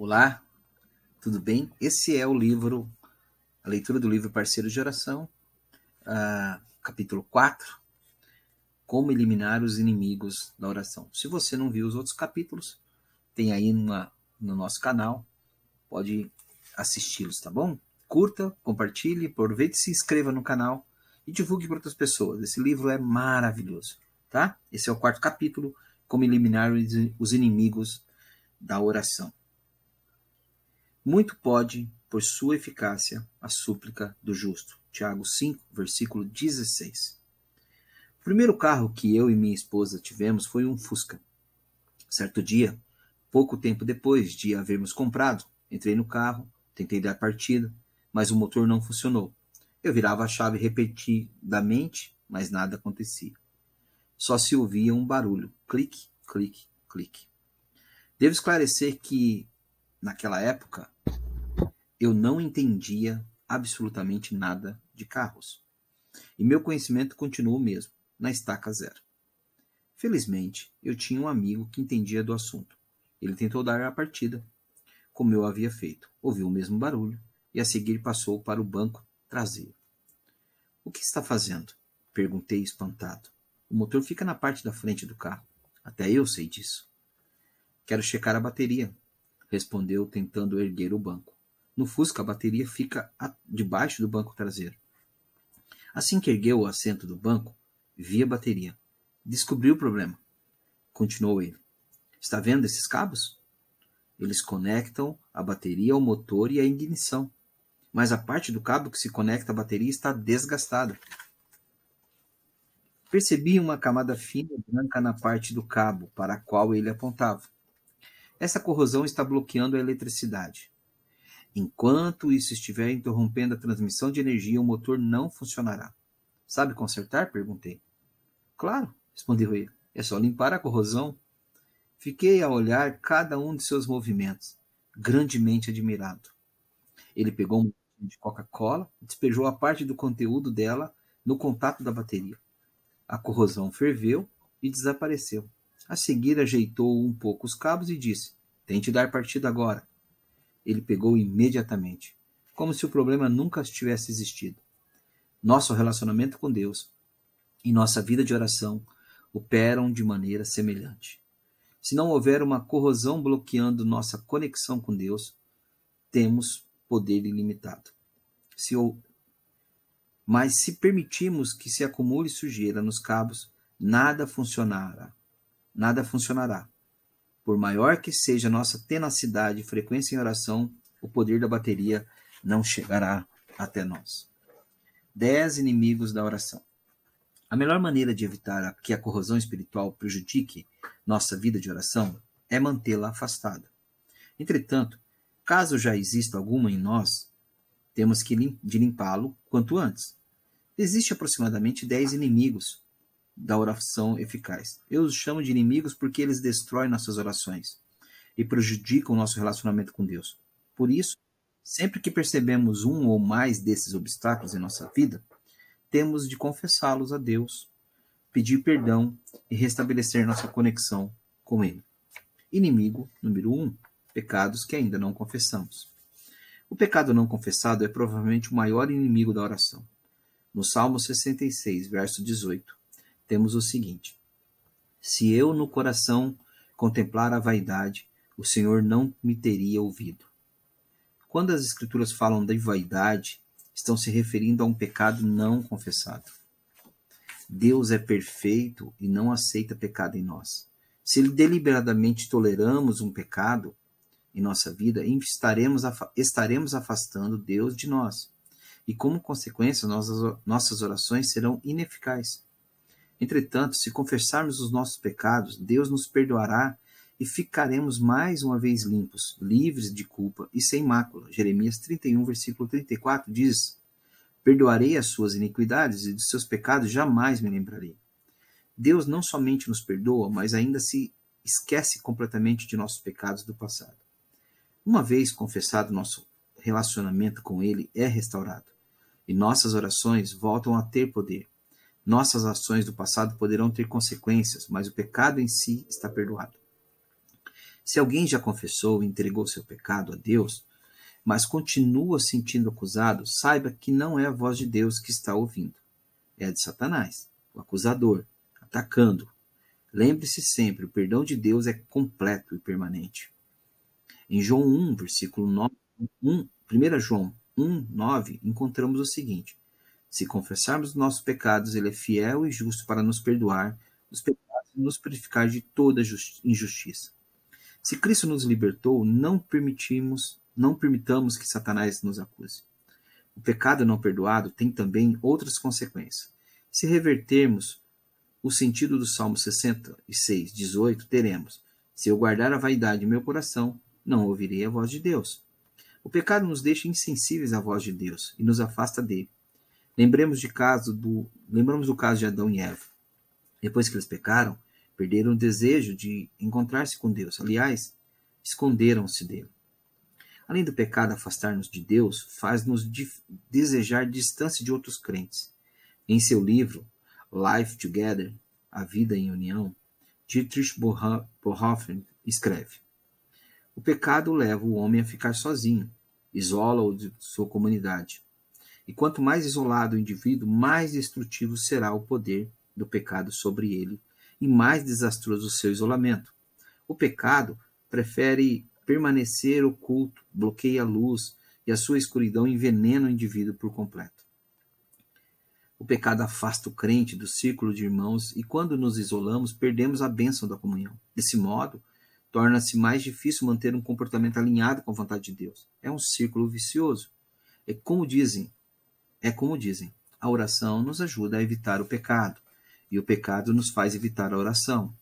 Olá, tudo bem? Esse é o livro, a leitura do livro Parceiro de Oração, uh, capítulo 4, Como Eliminar os Inimigos da Oração. Se você não viu os outros capítulos, tem aí numa, no nosso canal, pode assisti-los, tá bom? Curta, compartilhe, aproveite e se inscreva no canal e divulgue para outras pessoas. Esse livro é maravilhoso, tá? Esse é o quarto capítulo, Como Eliminar os Inimigos da Oração. Muito pode, por sua eficácia, a súplica do justo. Tiago 5, versículo 16. O primeiro carro que eu e minha esposa tivemos foi um Fusca. Certo dia, pouco tempo depois de havermos comprado, entrei no carro, tentei dar partida, mas o motor não funcionou. Eu virava a chave repetidamente, mas nada acontecia. Só se ouvia um barulho: clique, clique, clique. Devo esclarecer que, naquela época, eu não entendia absolutamente nada de carros. E meu conhecimento continuou o mesmo, na estaca zero. Felizmente, eu tinha um amigo que entendia do assunto. Ele tentou dar a partida, como eu havia feito. Ouviu o mesmo barulho e a seguir passou para o banco traseiro. O que está fazendo? Perguntei espantado. O motor fica na parte da frente do carro. Até eu sei disso. Quero checar a bateria, respondeu, tentando erguer o banco. No Fusca, a bateria fica debaixo do banco traseiro. Assim que ergueu o assento do banco, vi a bateria. Descobriu o problema. Continuou ele. Está vendo esses cabos? Eles conectam a bateria ao motor e à ignição. Mas a parte do cabo que se conecta à bateria está desgastada. Percebi uma camada fina branca na parte do cabo para a qual ele apontava. Essa corrosão está bloqueando a eletricidade. Enquanto isso estiver interrompendo a transmissão de energia, o motor não funcionará. Sabe consertar? perguntei. Claro, respondeu ele. É só limpar a corrosão. Fiquei a olhar cada um de seus movimentos, grandemente admirado. Ele pegou um de Coca-Cola despejou a parte do conteúdo dela no contato da bateria. A corrosão ferveu e desapareceu. A seguir, ajeitou um pouco os cabos e disse: Tente dar partida agora ele pegou imediatamente, como se o problema nunca tivesse existido. Nosso relacionamento com Deus e nossa vida de oração operam de maneira semelhante. Se não houver uma corrosão bloqueando nossa conexão com Deus, temos poder ilimitado. Se ou... Mas se permitirmos que se acumule sujeira nos cabos, nada funcionará. Nada funcionará. Por maior que seja nossa tenacidade e frequência em oração, o poder da bateria não chegará até nós. Dez inimigos da oração. A melhor maneira de evitar que a corrosão espiritual prejudique nossa vida de oração é mantê-la afastada. Entretanto, caso já exista alguma em nós, temos que de limpá-lo quanto antes. Existe aproximadamente dez inimigos da oração eficaz. Eu os chamo de inimigos porque eles destroem nossas orações e prejudicam o nosso relacionamento com Deus. Por isso, sempre que percebemos um ou mais desses obstáculos em nossa vida, temos de confessá-los a Deus, pedir perdão e restabelecer nossa conexão com Ele. Inimigo número um: pecados que ainda não confessamos. O pecado não confessado é provavelmente o maior inimigo da oração. No Salmo 66, verso 18, temos o seguinte: Se eu no coração contemplar a vaidade, o Senhor não me teria ouvido. Quando as Escrituras falam de vaidade, estão se referindo a um pecado não confessado. Deus é perfeito e não aceita pecado em nós. Se deliberadamente toleramos um pecado em nossa vida, estaremos, estaremos afastando Deus de nós. E, como consequência, nossas, nossas orações serão ineficazes. Entretanto, se confessarmos os nossos pecados, Deus nos perdoará e ficaremos mais uma vez limpos, livres de culpa e sem mácula. Jeremias 31, versículo 34 diz: Perdoarei as suas iniquidades e dos seus pecados jamais me lembrarei. Deus não somente nos perdoa, mas ainda se esquece completamente de nossos pecados do passado. Uma vez confessado nosso relacionamento com Ele é restaurado, e nossas orações voltam a ter poder. Nossas ações do passado poderão ter consequências, mas o pecado em si está perdoado. Se alguém já confessou e entregou seu pecado a Deus, mas continua sentindo acusado, saiba que não é a voz de Deus que está ouvindo. É a de Satanás, o acusador, atacando. Lembre-se sempre, o perdão de Deus é completo e permanente. Em João 1, versículo 9, 1, 1 João 1, 9, encontramos o seguinte: Se confessarmos nossos pecados, ele é fiel e justo para nos perdoar os pecados e nos purificar de toda injustiça. Se Cristo nos libertou, não permitimos, não permitamos que Satanás nos acuse. O pecado não perdoado tem também outras consequências. Se revertermos o sentido do Salmo 66, 18, teremos: Se eu guardar a vaidade em meu coração, não ouvirei a voz de Deus. O pecado nos deixa insensíveis à voz de Deus e nos afasta dele. Lembremos, de caso do, lembramos do caso de Adão e Eva. Depois que eles pecaram, perderam o desejo de encontrar-se com Deus. Aliás, esconderam-se dele. Além do pecado afastar-nos de Deus, faz-nos desejar distância de outros crentes. Em seu livro Life Together, A Vida em União, Dietrich Bonhoeffer escreve: O pecado leva o homem a ficar sozinho, isola-o de sua comunidade. E quanto mais isolado o indivíduo, mais destrutivo será o poder do pecado sobre ele e mais desastroso o seu isolamento. O pecado prefere permanecer oculto, bloqueia a luz e a sua escuridão envenena o indivíduo por completo. O pecado afasta o crente do círculo de irmãos e quando nos isolamos, perdemos a bênção da comunhão. Desse modo, torna-se mais difícil manter um comportamento alinhado com a vontade de Deus. É um círculo vicioso. É como dizem, é como dizem, a oração nos ajuda a evitar o pecado e o pecado nos faz evitar a oração.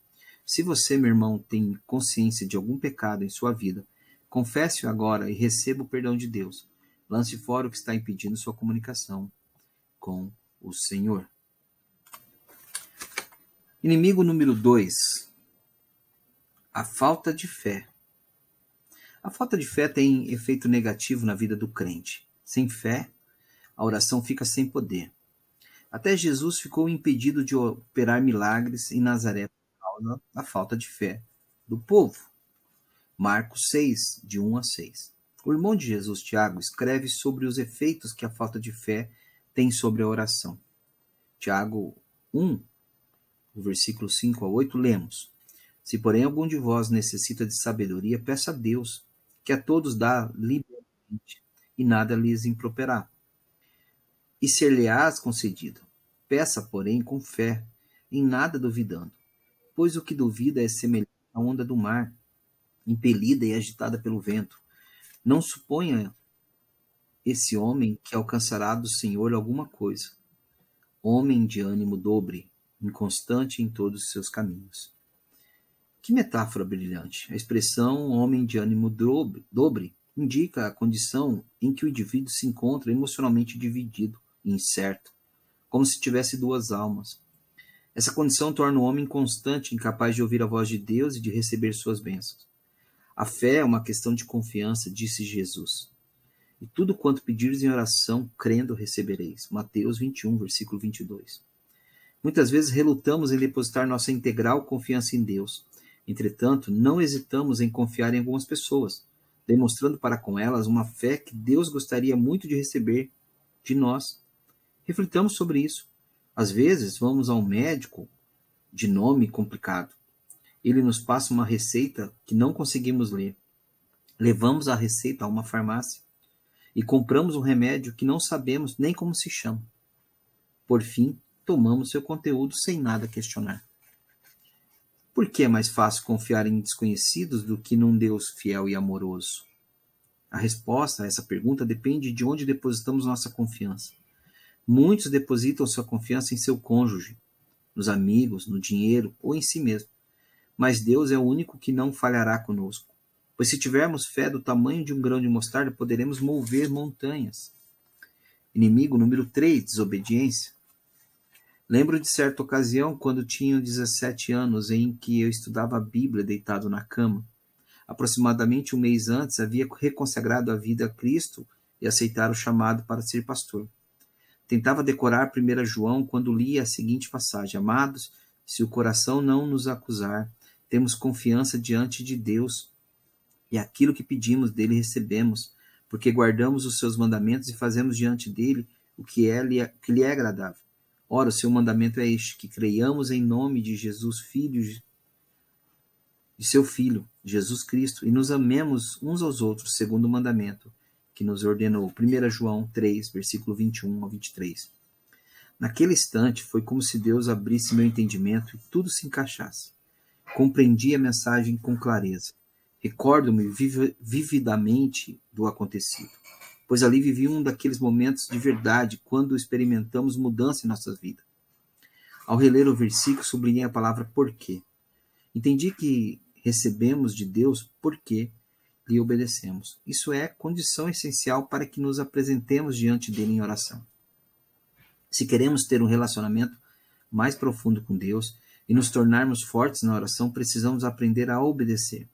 Se você, meu irmão, tem consciência de algum pecado em sua vida, confesse-o agora e receba o perdão de Deus. Lance fora o que está impedindo sua comunicação com o Senhor. Inimigo número 2. A falta de fé. A falta de fé tem efeito negativo na vida do crente. Sem fé, a oração fica sem poder. Até Jesus ficou impedido de operar milagres em Nazaré por causa da falta de fé do povo. Marcos 6, de 1 a 6. O irmão de Jesus, Tiago, escreve sobre os efeitos que a falta de fé tem sobre a oração. Tiago 1, versículo 5 a 8, lemos: Se, porém, algum de vós necessita de sabedoria, peça a Deus, que a todos dá livremente, e nada lhes improperá e ser-lhe-ás concedido. Peça, porém, com fé, em nada duvidando, pois o que duvida é semelhante à onda do mar, impelida e agitada pelo vento. Não suponha esse homem que alcançará do Senhor alguma coisa. Homem de ânimo dobre, inconstante em todos os seus caminhos. Que metáfora brilhante! A expressão homem de ânimo dobre, dobre indica a condição em que o indivíduo se encontra emocionalmente dividido incerto, como se tivesse duas almas. Essa condição torna o homem constante, incapaz de ouvir a voz de Deus e de receber suas bênçãos. A fé é uma questão de confiança, disse Jesus. E tudo quanto pedires em oração, crendo, recebereis. Mateus 21, versículo 22. Muitas vezes relutamos em depositar nossa integral confiança em Deus. Entretanto, não hesitamos em confiar em algumas pessoas, demonstrando para com elas uma fé que Deus gostaria muito de receber de nós. Reflitamos sobre isso. Às vezes, vamos a um médico de nome complicado. Ele nos passa uma receita que não conseguimos ler. Levamos a receita a uma farmácia e compramos um remédio que não sabemos nem como se chama. Por fim, tomamos seu conteúdo sem nada questionar. Por que é mais fácil confiar em desconhecidos do que num Deus fiel e amoroso? A resposta a essa pergunta depende de onde depositamos nossa confiança. Muitos depositam sua confiança em seu cônjuge, nos amigos, no dinheiro ou em si mesmo. Mas Deus é o único que não falhará conosco. Pois se tivermos fé do tamanho de um grão de mostarda, poderemos mover montanhas. Inimigo número 3, desobediência. Lembro de certa ocasião, quando tinha 17 anos, em que eu estudava a Bíblia deitado na cama. Aproximadamente um mês antes, havia reconsagrado a vida a Cristo e aceitara o chamado para ser pastor. Tentava decorar 1 João quando lia a seguinte passagem: Amados, se o coração não nos acusar, temos confiança diante de Deus E aquilo que pedimos dele recebemos, porque guardamos os seus mandamentos e fazemos diante dele o que, é, que lhe é agradável. Ora, o seu mandamento é este: que creiamos em nome de Jesus, Filho de seu Filho, Jesus Cristo, e nos amemos uns aos outros, segundo o mandamento que nos ordenou. 1 João 3, versículo 21 ao 23. Naquele instante, foi como se Deus abrisse meu entendimento e tudo se encaixasse. Compreendi a mensagem com clareza. Recordo-me vividamente do acontecido, pois ali vivi um daqueles momentos de verdade quando experimentamos mudança em nossa vida. Ao reler o versículo, sublinhei a palavra porquê. Entendi que recebemos de Deus porque lhe obedecemos. Isso é condição essencial para que nos apresentemos diante dele em oração. Se queremos ter um relacionamento mais profundo com Deus e nos tornarmos fortes na oração, precisamos aprender a obedecer.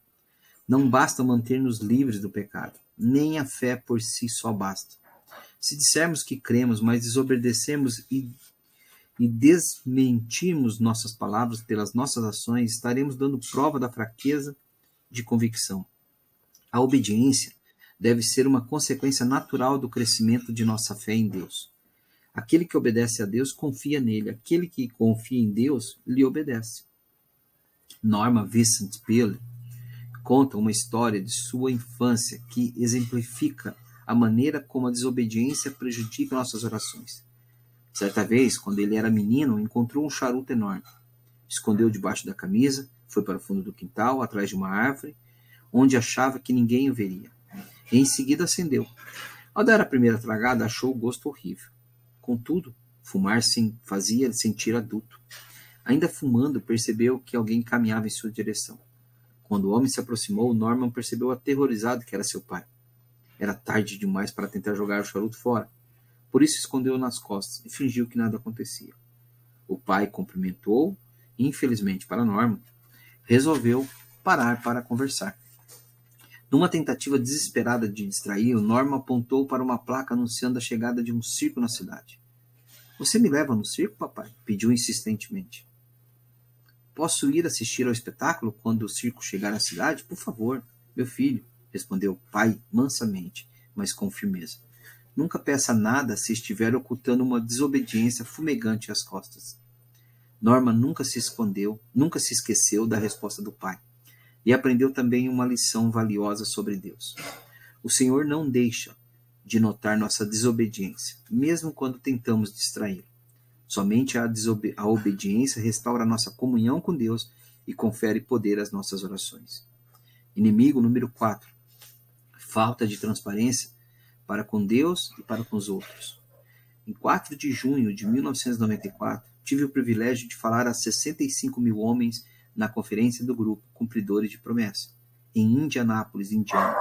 Não basta manter-nos livres do pecado, nem a fé por si só basta. Se dissermos que cremos, mas desobedecermos e, e desmentirmos nossas palavras pelas nossas ações, estaremos dando prova da fraqueza de convicção. A obediência deve ser uma consequência natural do crescimento de nossa fé em Deus. Aquele que obedece a Deus confia nele, aquele que confia em Deus lhe obedece. Norma Vincent Peale conta uma história de sua infância que exemplifica a maneira como a desobediência prejudica nossas orações. Certa vez, quando ele era menino, encontrou um charuto enorme. Escondeu debaixo da camisa, foi para o fundo do quintal, atrás de uma árvore, onde achava que ninguém o veria. Em seguida acendeu. Ao dar a primeira tragada, achou o gosto horrível. Contudo, fumar sim fazia sentir adulto. Ainda fumando, percebeu que alguém caminhava em sua direção. Quando o homem se aproximou, Norman percebeu aterrorizado que era seu pai. Era tarde demais para tentar jogar o charuto fora. Por isso escondeu nas costas e fingiu que nada acontecia. O pai cumprimentou e, infelizmente para Norman, resolveu parar para conversar. Numa tentativa desesperada de distraí-lo, Norma apontou para uma placa anunciando a chegada de um circo na cidade. Você me leva no circo, papai? pediu insistentemente. Posso ir assistir ao espetáculo quando o circo chegar à cidade? Por favor, meu filho, respondeu o pai mansamente, mas com firmeza. Nunca peça nada se estiver ocultando uma desobediência fumegante às costas. Norma nunca se escondeu, nunca se esqueceu da resposta do pai e aprendeu também uma lição valiosa sobre Deus. O Senhor não deixa de notar nossa desobediência, mesmo quando tentamos distraí-lo. Somente a, a obediência restaura nossa comunhão com Deus e confere poder às nossas orações. Inimigo número 4. Falta de transparência para com Deus e para com os outros. Em 4 de junho de 1994, tive o privilégio de falar a 65 mil homens na conferência do grupo Cumpridores de Promessa, em Indianápolis, Indiana.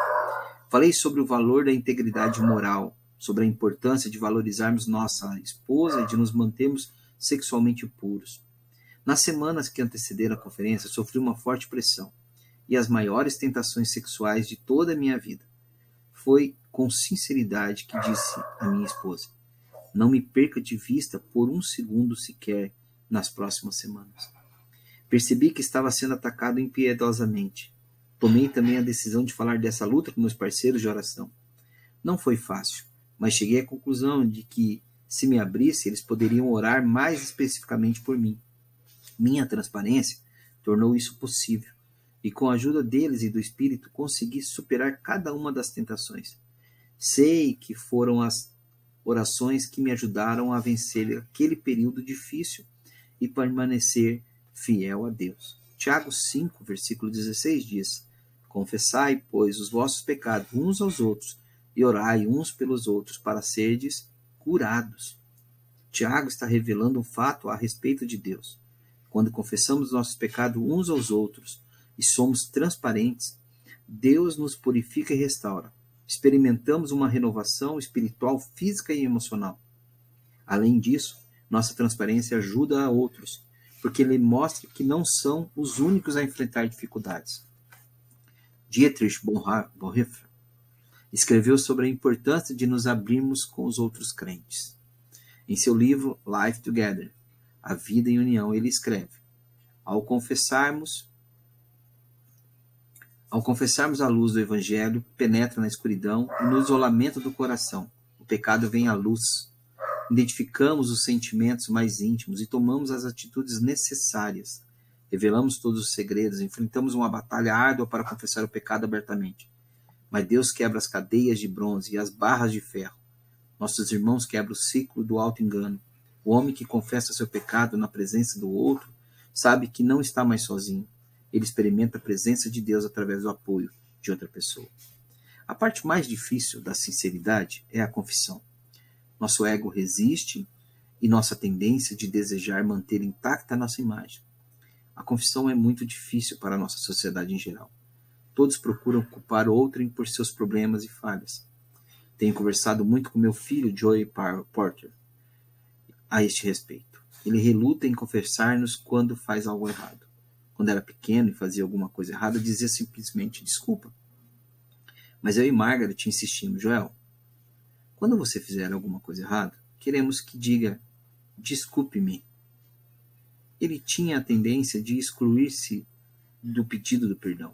Falei sobre o valor da integridade moral, sobre a importância de valorizarmos nossa esposa e de nos mantermos sexualmente puros. Nas semanas que antecederam a conferência, sofri uma forte pressão e as maiores tentações sexuais de toda a minha vida. Foi com sinceridade que disse à minha esposa: Não me perca de vista por um segundo sequer nas próximas semanas. Percebi que estava sendo atacado impiedosamente. Tomei também a decisão de falar dessa luta com meus parceiros de oração. Não foi fácil, mas cheguei à conclusão de que, se me abrisse, eles poderiam orar mais especificamente por mim. Minha transparência tornou isso possível, e com a ajuda deles e do Espírito consegui superar cada uma das tentações. Sei que foram as orações que me ajudaram a vencer aquele período difícil e permanecer fiel a Deus. Tiago 5, versículo 16 diz: Confessai, pois, os vossos pecados uns aos outros e orai uns pelos outros para serdes curados. Tiago está revelando um fato a respeito de Deus. Quando confessamos os nossos pecados uns aos outros e somos transparentes, Deus nos purifica e restaura. Experimentamos uma renovação espiritual, física e emocional. Além disso, nossa transparência ajuda a outros porque ele mostra que não são os únicos a enfrentar dificuldades. Dietrich Bonhoeffer escreveu sobre a importância de nos abrirmos com os outros crentes. Em seu livro Life Together, A Vida em União, ele escreve: Ao confessarmos Ao confessarmos a luz do Evangelho, penetra na escuridão e no isolamento do coração. O pecado vem à luz. Identificamos os sentimentos mais íntimos e tomamos as atitudes necessárias. Revelamos todos os segredos, enfrentamos uma batalha árdua para confessar o pecado abertamente. Mas Deus quebra as cadeias de bronze e as barras de ferro. Nossos irmãos quebram o ciclo do alto engano. O homem que confessa seu pecado na presença do outro sabe que não está mais sozinho. Ele experimenta a presença de Deus através do apoio de outra pessoa. A parte mais difícil da sinceridade é a confissão. Nosso ego resiste e nossa tendência de desejar manter intacta a nossa imagem. A confissão é muito difícil para a nossa sociedade em geral. Todos procuram culpar outrem por seus problemas e falhas. Tenho conversado muito com meu filho Joey Porter a este respeito. Ele reluta em confessar-nos quando faz algo errado quando era pequeno e fazia alguma coisa errada, dizia simplesmente desculpa. Mas eu e Margaret insistimos, Joel, quando você fizer alguma coisa errada, queremos que diga desculpe-me. Ele tinha a tendência de excluir-se do pedido do perdão.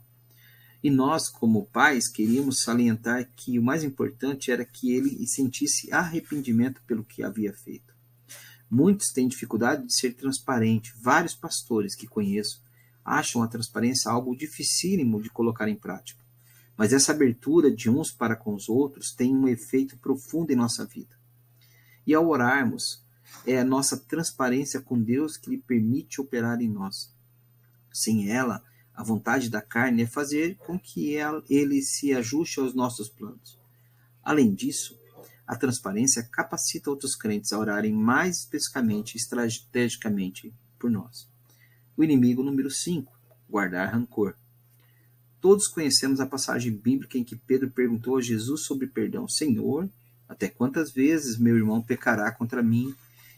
E nós, como pais, queríamos salientar que o mais importante era que ele sentisse arrependimento pelo que havia feito. Muitos têm dificuldade de ser transparente. Vários pastores que conheço acham a transparência algo dificílimo de colocar em prática. Mas essa abertura de uns para com os outros tem um efeito profundo em nossa vida. E ao orarmos, é a nossa transparência com Deus que lhe permite operar em nós. Sem ela, a vontade da carne é fazer com que ele se ajuste aos nossos planos. Além disso, a transparência capacita outros crentes a orarem mais especificamente e estrategicamente por nós. O inimigo número 5, guardar rancor. Todos conhecemos a passagem bíblica em que Pedro perguntou a Jesus sobre perdão. Senhor, até quantas vezes meu irmão pecará contra mim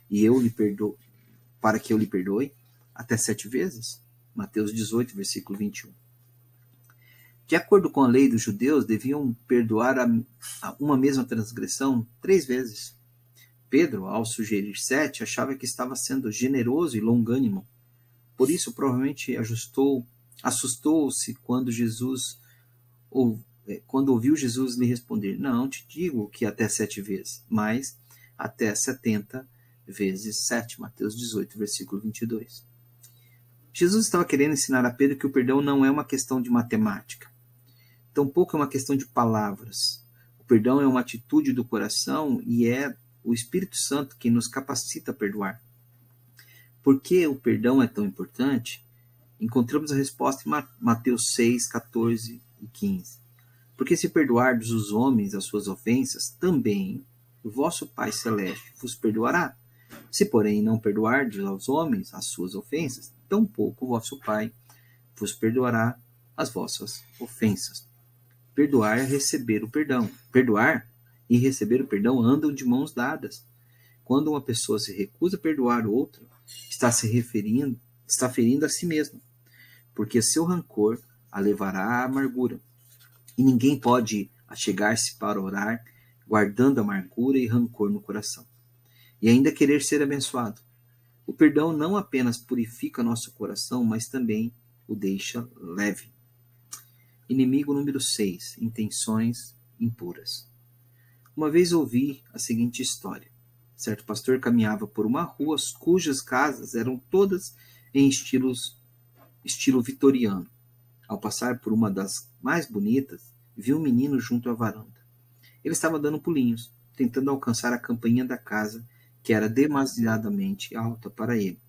e eu lhe perdoo, para que eu lhe perdoe? Até sete vezes? Mateus 18, versículo 21. De acordo com a lei dos judeus, deviam perdoar a, a uma mesma transgressão três vezes. Pedro, ao sugerir sete, achava que estava sendo generoso e longânimo. Por isso, provavelmente ajustou, assustou-se quando Jesus ou é, quando ouviu Jesus lhe responder: Não te digo que até sete vezes, mas até setenta vezes sete. Mateus 18, versículo 22. Jesus estava querendo ensinar a Pedro que o perdão não é uma questão de matemática, tampouco é uma questão de palavras. O perdão é uma atitude do coração e é o Espírito Santo que nos capacita a perdoar. Por que o perdão é tão importante? Encontramos a resposta em Mateus 6, 14 e 15. Porque se perdoardes os homens as suas ofensas, também o vosso Pai Celeste vos perdoará. Se, porém, não perdoardes aos homens as suas ofensas, tampouco o vosso Pai vos perdoará as vossas ofensas. Perdoar é receber o perdão. Perdoar e receber o perdão andam de mãos dadas. Quando uma pessoa se recusa a perdoar outra, está se referindo, está ferindo a si mesmo, porque seu rancor a levará à amargura. E ninguém pode achegar-se para orar guardando amargura e rancor no coração, e ainda querer ser abençoado. O perdão não apenas purifica nosso coração, mas também o deixa leve. Inimigo número 6: intenções impuras. Uma vez ouvi a seguinte história. Certo pastor caminhava por uma rua cujas casas eram todas em estilos, estilo vitoriano. Ao passar por uma das mais bonitas, viu um menino junto à varanda. Ele estava dando pulinhos, tentando alcançar a campainha da casa, que era demasiadamente alta para ele.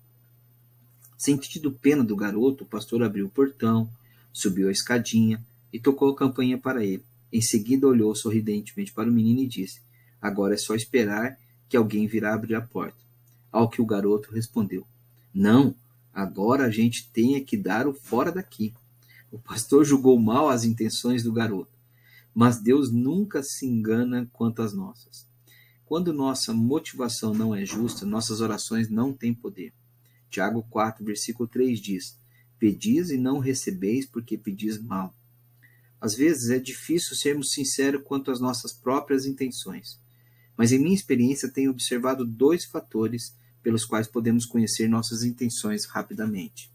Sentindo pena do garoto, o pastor abriu o portão, subiu a escadinha e tocou a campainha para ele. Em seguida, olhou sorridentemente para o menino e disse: Agora é só esperar que alguém virá abrir a porta. Ao que o garoto respondeu: Não, agora a gente tem que dar o fora daqui. O pastor julgou mal as intenções do garoto, mas Deus nunca se engana quanto às nossas. Quando nossa motivação não é justa, nossas orações não têm poder. Tiago 4, versículo 3 diz: Pedis e não recebeis porque pedis mal. Às vezes é difícil sermos sinceros quanto às nossas próprias intenções. Mas em minha experiência tenho observado dois fatores pelos quais podemos conhecer nossas intenções rapidamente: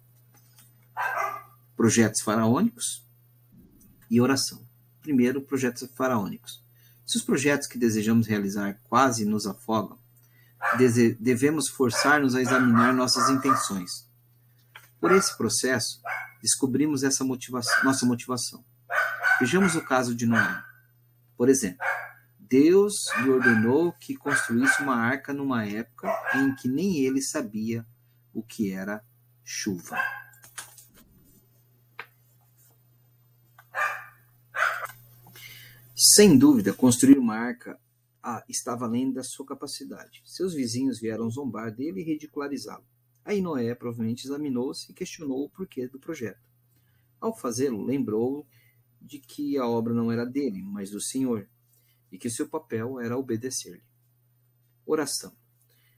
projetos faraônicos e oração. Primeiro, projetos faraônicos. Se os projetos que desejamos realizar quase nos afogam, devemos forçar-nos a examinar nossas intenções. Por esse processo, descobrimos essa nossa motivação. Vejamos o caso de Noé. Por exemplo, Deus lhe ordenou que construísse uma arca numa época em que nem ele sabia o que era chuva. Sem dúvida, construir uma arca ah, estava além da sua capacidade. Seus vizinhos vieram zombar dele e ridicularizá-lo. Aí Noé provavelmente examinou-se e questionou o porquê do projeto. Ao fazê-lo, lembrou de que a obra não era dele, mas do Senhor, e que seu papel era obedecer-lhe. Oração.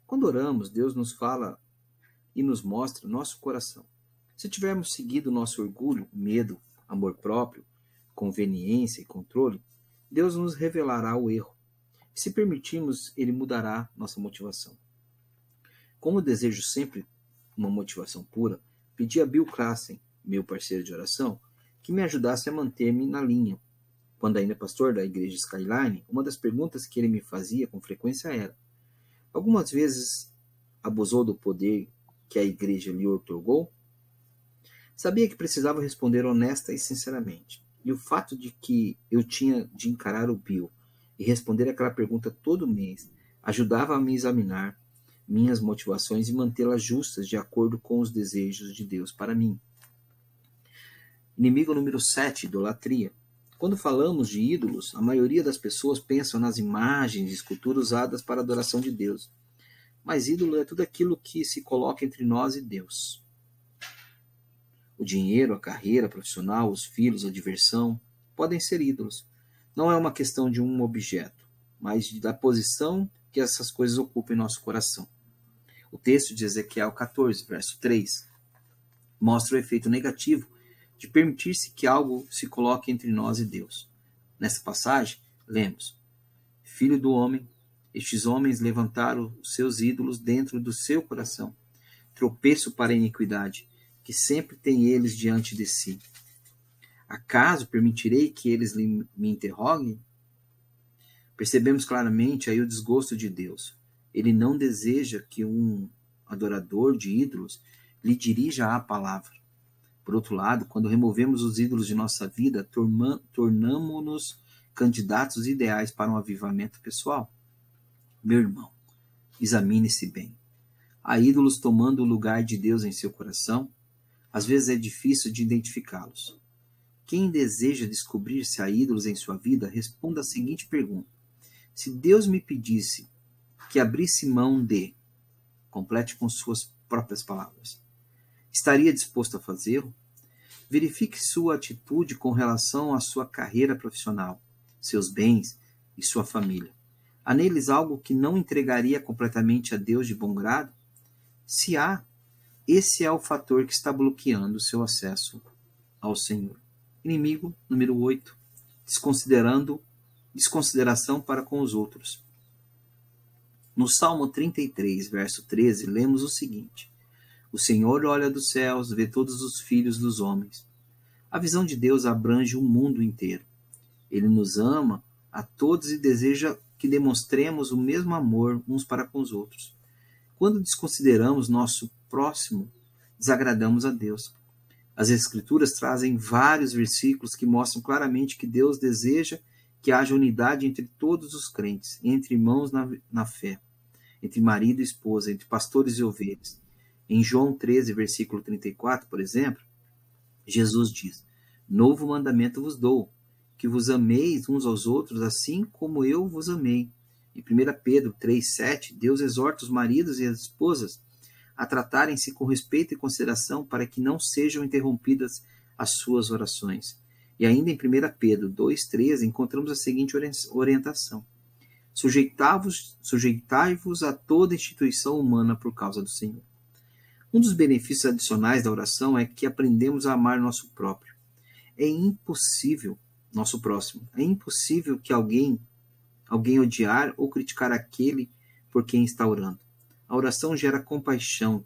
Quando oramos, Deus nos fala e nos mostra nosso coração. Se tivermos seguido nosso orgulho, medo, amor próprio, conveniência e controle, Deus nos revelará o erro. Se permitirmos, Ele mudará nossa motivação. Como desejo sempre uma motivação pura, pedi a Bill Klassen, meu parceiro de oração, que me ajudasse a manter-me na linha. Quando ainda pastor da igreja Skyline, uma das perguntas que ele me fazia com frequência era: Algumas vezes abusou do poder que a igreja lhe otorgou? Sabia que precisava responder honesta e sinceramente. E o fato de que eu tinha de encarar o Bill e responder aquela pergunta todo mês ajudava a me examinar minhas motivações e mantê-las justas de acordo com os desejos de Deus para mim. Inimigo número 7, idolatria. Quando falamos de ídolos, a maioria das pessoas pensam nas imagens e esculturas usadas para a adoração de Deus. Mas ídolo é tudo aquilo que se coloca entre nós e Deus. O dinheiro, a carreira profissional, os filhos, a diversão podem ser ídolos. Não é uma questão de um objeto, mas da posição que essas coisas ocupam em nosso coração. O texto de Ezequiel 14, verso 3, mostra o efeito negativo de permitir-se que algo se coloque entre nós e Deus. Nessa passagem, lemos: Filho do homem, estes homens levantaram os seus ídolos dentro do seu coração, tropeço para a iniquidade, que sempre tem eles diante de si. Acaso permitirei que eles me interroguem? Percebemos claramente aí o desgosto de Deus. Ele não deseja que um adorador de ídolos lhe dirija a palavra. Por outro lado, quando removemos os ídolos de nossa vida, tornamos-nos candidatos ideais para um avivamento pessoal. Meu irmão, examine-se bem. Há ídolos tomando o lugar de Deus em seu coração? Às vezes é difícil de identificá-los. Quem deseja descobrir se há ídolos em sua vida, responda a seguinte pergunta: Se Deus me pedisse que abrisse mão de, complete com suas próprias palavras, estaria disposto a fazê-lo? Verifique sua atitude com relação à sua carreira profissional, seus bens e sua família. Há neles algo que não entregaria completamente a Deus de bom grado? Se há, esse é o fator que está bloqueando o seu acesso ao Senhor. Inimigo número 8, desconsiderando desconsideração para com os outros. No Salmo 33, verso 13, lemos o seguinte: O Senhor olha dos céus, vê todos os filhos dos homens. A visão de Deus abrange o mundo inteiro. Ele nos ama a todos e deseja que demonstremos o mesmo amor uns para com os outros. Quando desconsideramos nosso próximo, desagradamos a Deus. As Escrituras trazem vários versículos que mostram claramente que Deus deseja que haja unidade entre todos os crentes, entre irmãos na, na fé, entre marido e esposa, entre pastores e ovelhas. Em João 13, versículo 34, por exemplo, Jesus diz: Novo mandamento vos dou, que vos ameis uns aos outros assim como eu vos amei. Em 1 Pedro 3,7, Deus exorta os maridos e as esposas a tratarem-se com respeito e consideração para que não sejam interrompidas as suas orações. E ainda em 1 Pedro 2,13 encontramos a seguinte orientação: Sujeitai-vos sujeitai a toda instituição humana por causa do Senhor. Um dos benefícios adicionais da oração é que aprendemos a amar nosso próprio. É impossível, nosso próximo, é impossível que alguém alguém odiar ou criticar aquele por quem está orando. A oração gera compaixão,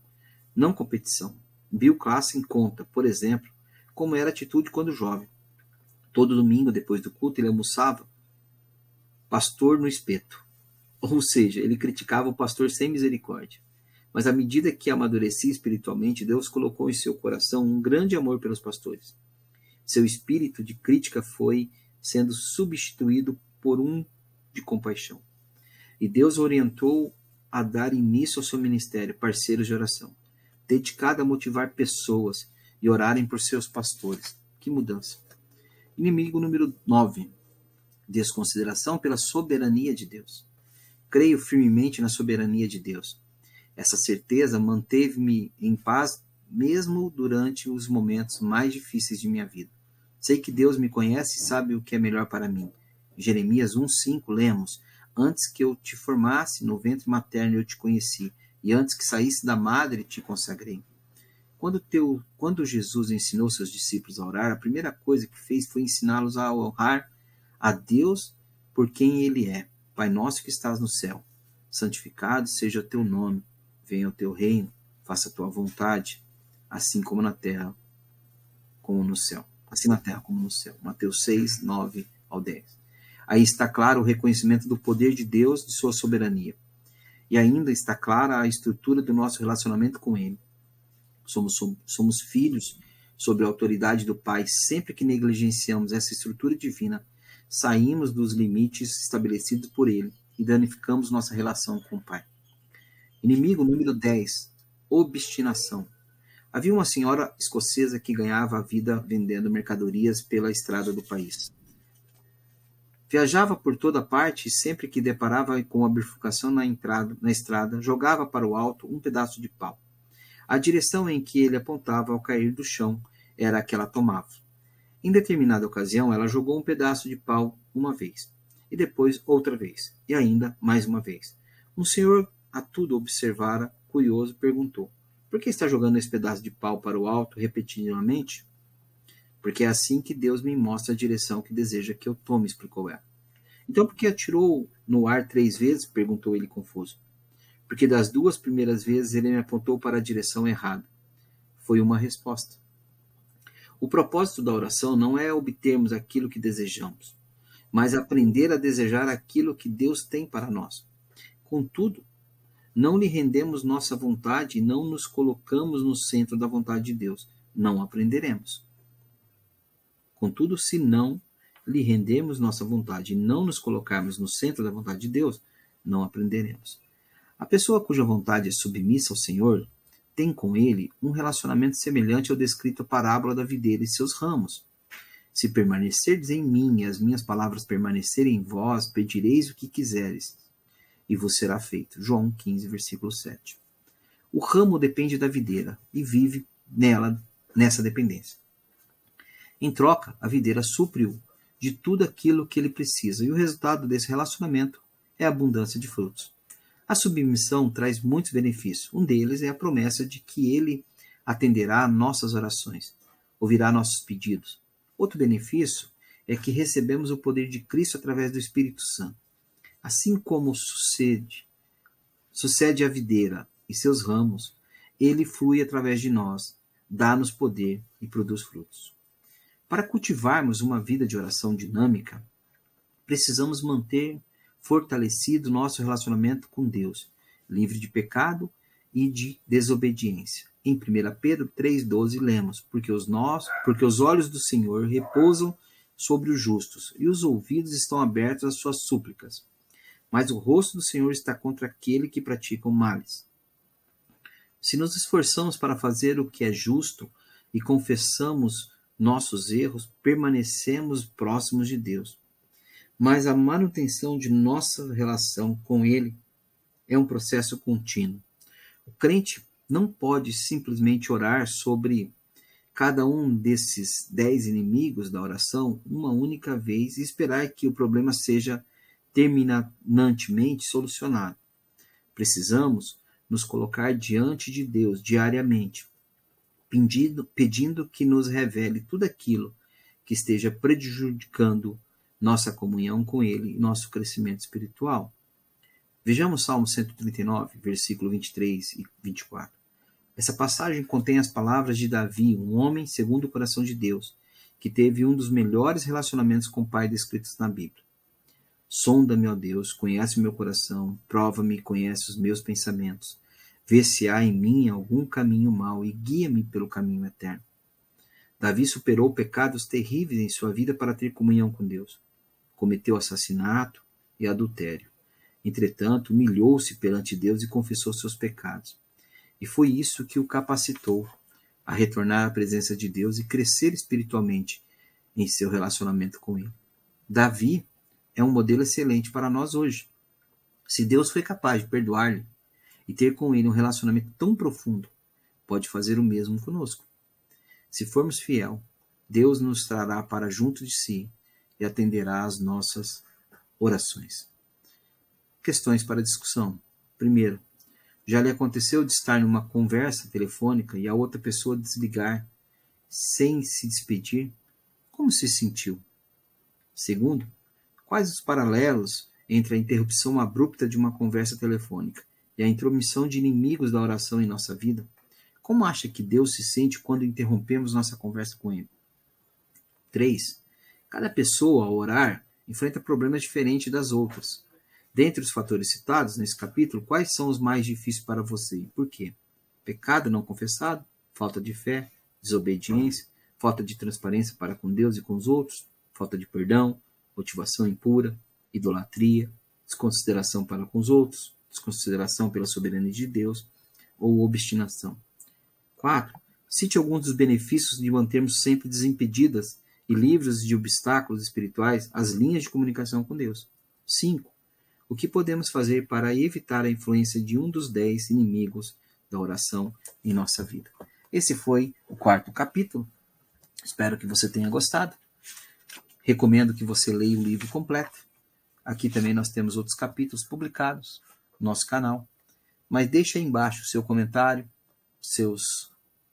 não competição. Bill Klassen conta, por exemplo, como era a atitude quando jovem. Todo domingo, depois do culto, ele almoçava pastor no espeto. Ou seja, ele criticava o pastor sem misericórdia. Mas à medida que amadurecia espiritualmente, Deus colocou em seu coração um grande amor pelos pastores. Seu espírito de crítica foi sendo substituído por um de compaixão. E Deus orientou a dar início ao seu ministério, parceiros de oração, dedicado a motivar pessoas e orarem por seus pastores. Que mudança! Inimigo número 9. Desconsideração pela soberania de Deus. Creio firmemente na soberania de Deus. Essa certeza manteve-me em paz mesmo durante os momentos mais difíceis de minha vida. Sei que Deus me conhece e sabe o que é melhor para mim. Jeremias 1:5 lemos: Antes que eu te formasse no ventre materno eu te conheci, e antes que saísse da madre te consagrei. Quando, teu, quando Jesus ensinou seus discípulos a orar, a primeira coisa que fez foi ensiná-los a honrar a Deus por quem Ele é. Pai nosso que estás no céu, santificado seja o teu nome, venha o teu reino, faça a tua vontade, assim como na terra, como no céu. Assim na terra como no céu. Mateus 6, 9 ao 10. Aí está claro o reconhecimento do poder de Deus, de sua soberania. E ainda está clara a estrutura do nosso relacionamento com Ele somos, somos filhos sob a autoridade do Pai, sempre que negligenciamos essa estrutura divina, saímos dos limites estabelecidos por Ele e danificamos nossa relação com o Pai. Inimigo número 10, obstinação. Havia uma senhora escocesa que ganhava a vida vendendo mercadorias pela estrada do país. Viajava por toda parte e sempre que deparava com a bifurcação na, entrada, na estrada, jogava para o alto um pedaço de pau. A direção em que ele apontava ao cair do chão era a que ela tomava. Em determinada ocasião, ela jogou um pedaço de pau uma vez, e depois outra vez, e ainda mais uma vez. Um senhor a tudo observara, curioso, perguntou: Por que está jogando esse pedaço de pau para o alto repetidamente? Porque é assim que Deus me mostra a direção que deseja que eu tome, explicou ela. Então, por que atirou no ar três vezes? perguntou ele confuso porque das duas primeiras vezes ele me apontou para a direção errada. Foi uma resposta. O propósito da oração não é obtermos aquilo que desejamos, mas aprender a desejar aquilo que Deus tem para nós. Contudo, não lhe rendemos nossa vontade e não nos colocamos no centro da vontade de Deus. Não aprenderemos. Contudo, se não lhe rendemos nossa vontade e não nos colocarmos no centro da vontade de Deus, não aprenderemos. A pessoa cuja vontade é submissa ao Senhor tem com ele um relacionamento semelhante ao descrito parábola da videira e seus ramos. Se permanecerdes em mim e as minhas palavras permanecerem em vós, pedireis o que quiseres, e vos será feito. João 15, versículo 7. O ramo depende da videira e vive nela nessa dependência. Em troca, a videira supre-o de tudo aquilo que ele precisa, e o resultado desse relacionamento é a abundância de frutos. A submissão traz muitos benefícios. Um deles é a promessa de que ele atenderá nossas orações, ouvirá nossos pedidos. Outro benefício é que recebemos o poder de Cristo através do Espírito Santo. Assim como sucede, sucede a videira e seus ramos, ele flui através de nós, dá-nos poder e produz frutos. Para cultivarmos uma vida de oração dinâmica, precisamos manter fortalecido nosso relacionamento com Deus, livre de pecado e de desobediência. Em 1 Pedro 3,12 lemos, porque os, nós, porque os olhos do Senhor repousam sobre os justos, e os ouvidos estão abertos às suas súplicas. Mas o rosto do Senhor está contra aquele que pratica o males. Se nos esforçamos para fazer o que é justo e confessamos nossos erros, permanecemos próximos de Deus mas a manutenção de nossa relação com Ele é um processo contínuo. O crente não pode simplesmente orar sobre cada um desses dez inimigos da oração uma única vez e esperar que o problema seja terminantemente solucionado. Precisamos nos colocar diante de Deus diariamente, pedindo, pedindo que nos revele tudo aquilo que esteja prejudicando nossa comunhão com Ele e nosso crescimento espiritual. Vejamos Salmo 139, versículo 23 e 24. Essa passagem contém as palavras de Davi, um homem segundo o coração de Deus, que teve um dos melhores relacionamentos com o Pai descritos na Bíblia. Sonda-me, ó Deus, conhece o meu coração, prova-me conhece os meus pensamentos. Vê se há em mim algum caminho mau e guia-me pelo caminho eterno. Davi superou pecados terríveis em sua vida para ter comunhão com Deus. Cometeu assassinato e adultério. Entretanto, humilhou-se perante Deus e confessou seus pecados. E foi isso que o capacitou a retornar à presença de Deus e crescer espiritualmente em seu relacionamento com Ele. Davi é um modelo excelente para nós hoje. Se Deus foi capaz de perdoar-lhe e ter com ele um relacionamento tão profundo, pode fazer o mesmo conosco. Se formos fiel, Deus nos trará para junto de si e atenderá às nossas orações. Questões para discussão. Primeiro, já lhe aconteceu de estar numa conversa telefônica e a outra pessoa desligar sem se despedir? Como se sentiu? Segundo, quais os paralelos entre a interrupção abrupta de uma conversa telefônica e a intromissão de inimigos da oração em nossa vida? Como acha que Deus se sente quando interrompemos nossa conversa com Ele? 3. Cada pessoa, ao orar, enfrenta problemas diferentes das outras. Dentre os fatores citados nesse capítulo, quais são os mais difíceis para você e por quê? Pecado não confessado, falta de fé, desobediência, falta de transparência para com Deus e com os outros, falta de perdão, motivação impura, idolatria, desconsideração para com os outros, desconsideração pela soberania de Deus ou obstinação. 4. Cite alguns dos benefícios de mantermos sempre desimpedidas e livres de obstáculos espirituais as linhas de comunicação com Deus. 5. O que podemos fazer para evitar a influência de um dos dez inimigos da oração em nossa vida? Esse foi o quarto capítulo. Espero que você tenha gostado. Recomendo que você leia o livro completo. Aqui também nós temos outros capítulos publicados no nosso canal. Mas deixe aí embaixo o seu comentário, seus,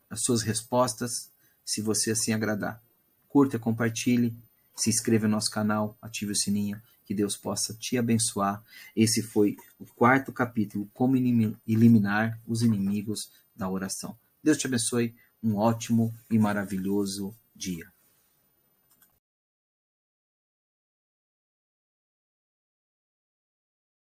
as suas respostas, se você assim agradar. Curta, compartilhe, se inscreva no nosso canal, ative o sininho que Deus possa te abençoar. Esse foi o quarto capítulo, como eliminar os inimigos da oração. Deus te abençoe, um ótimo e maravilhoso dia.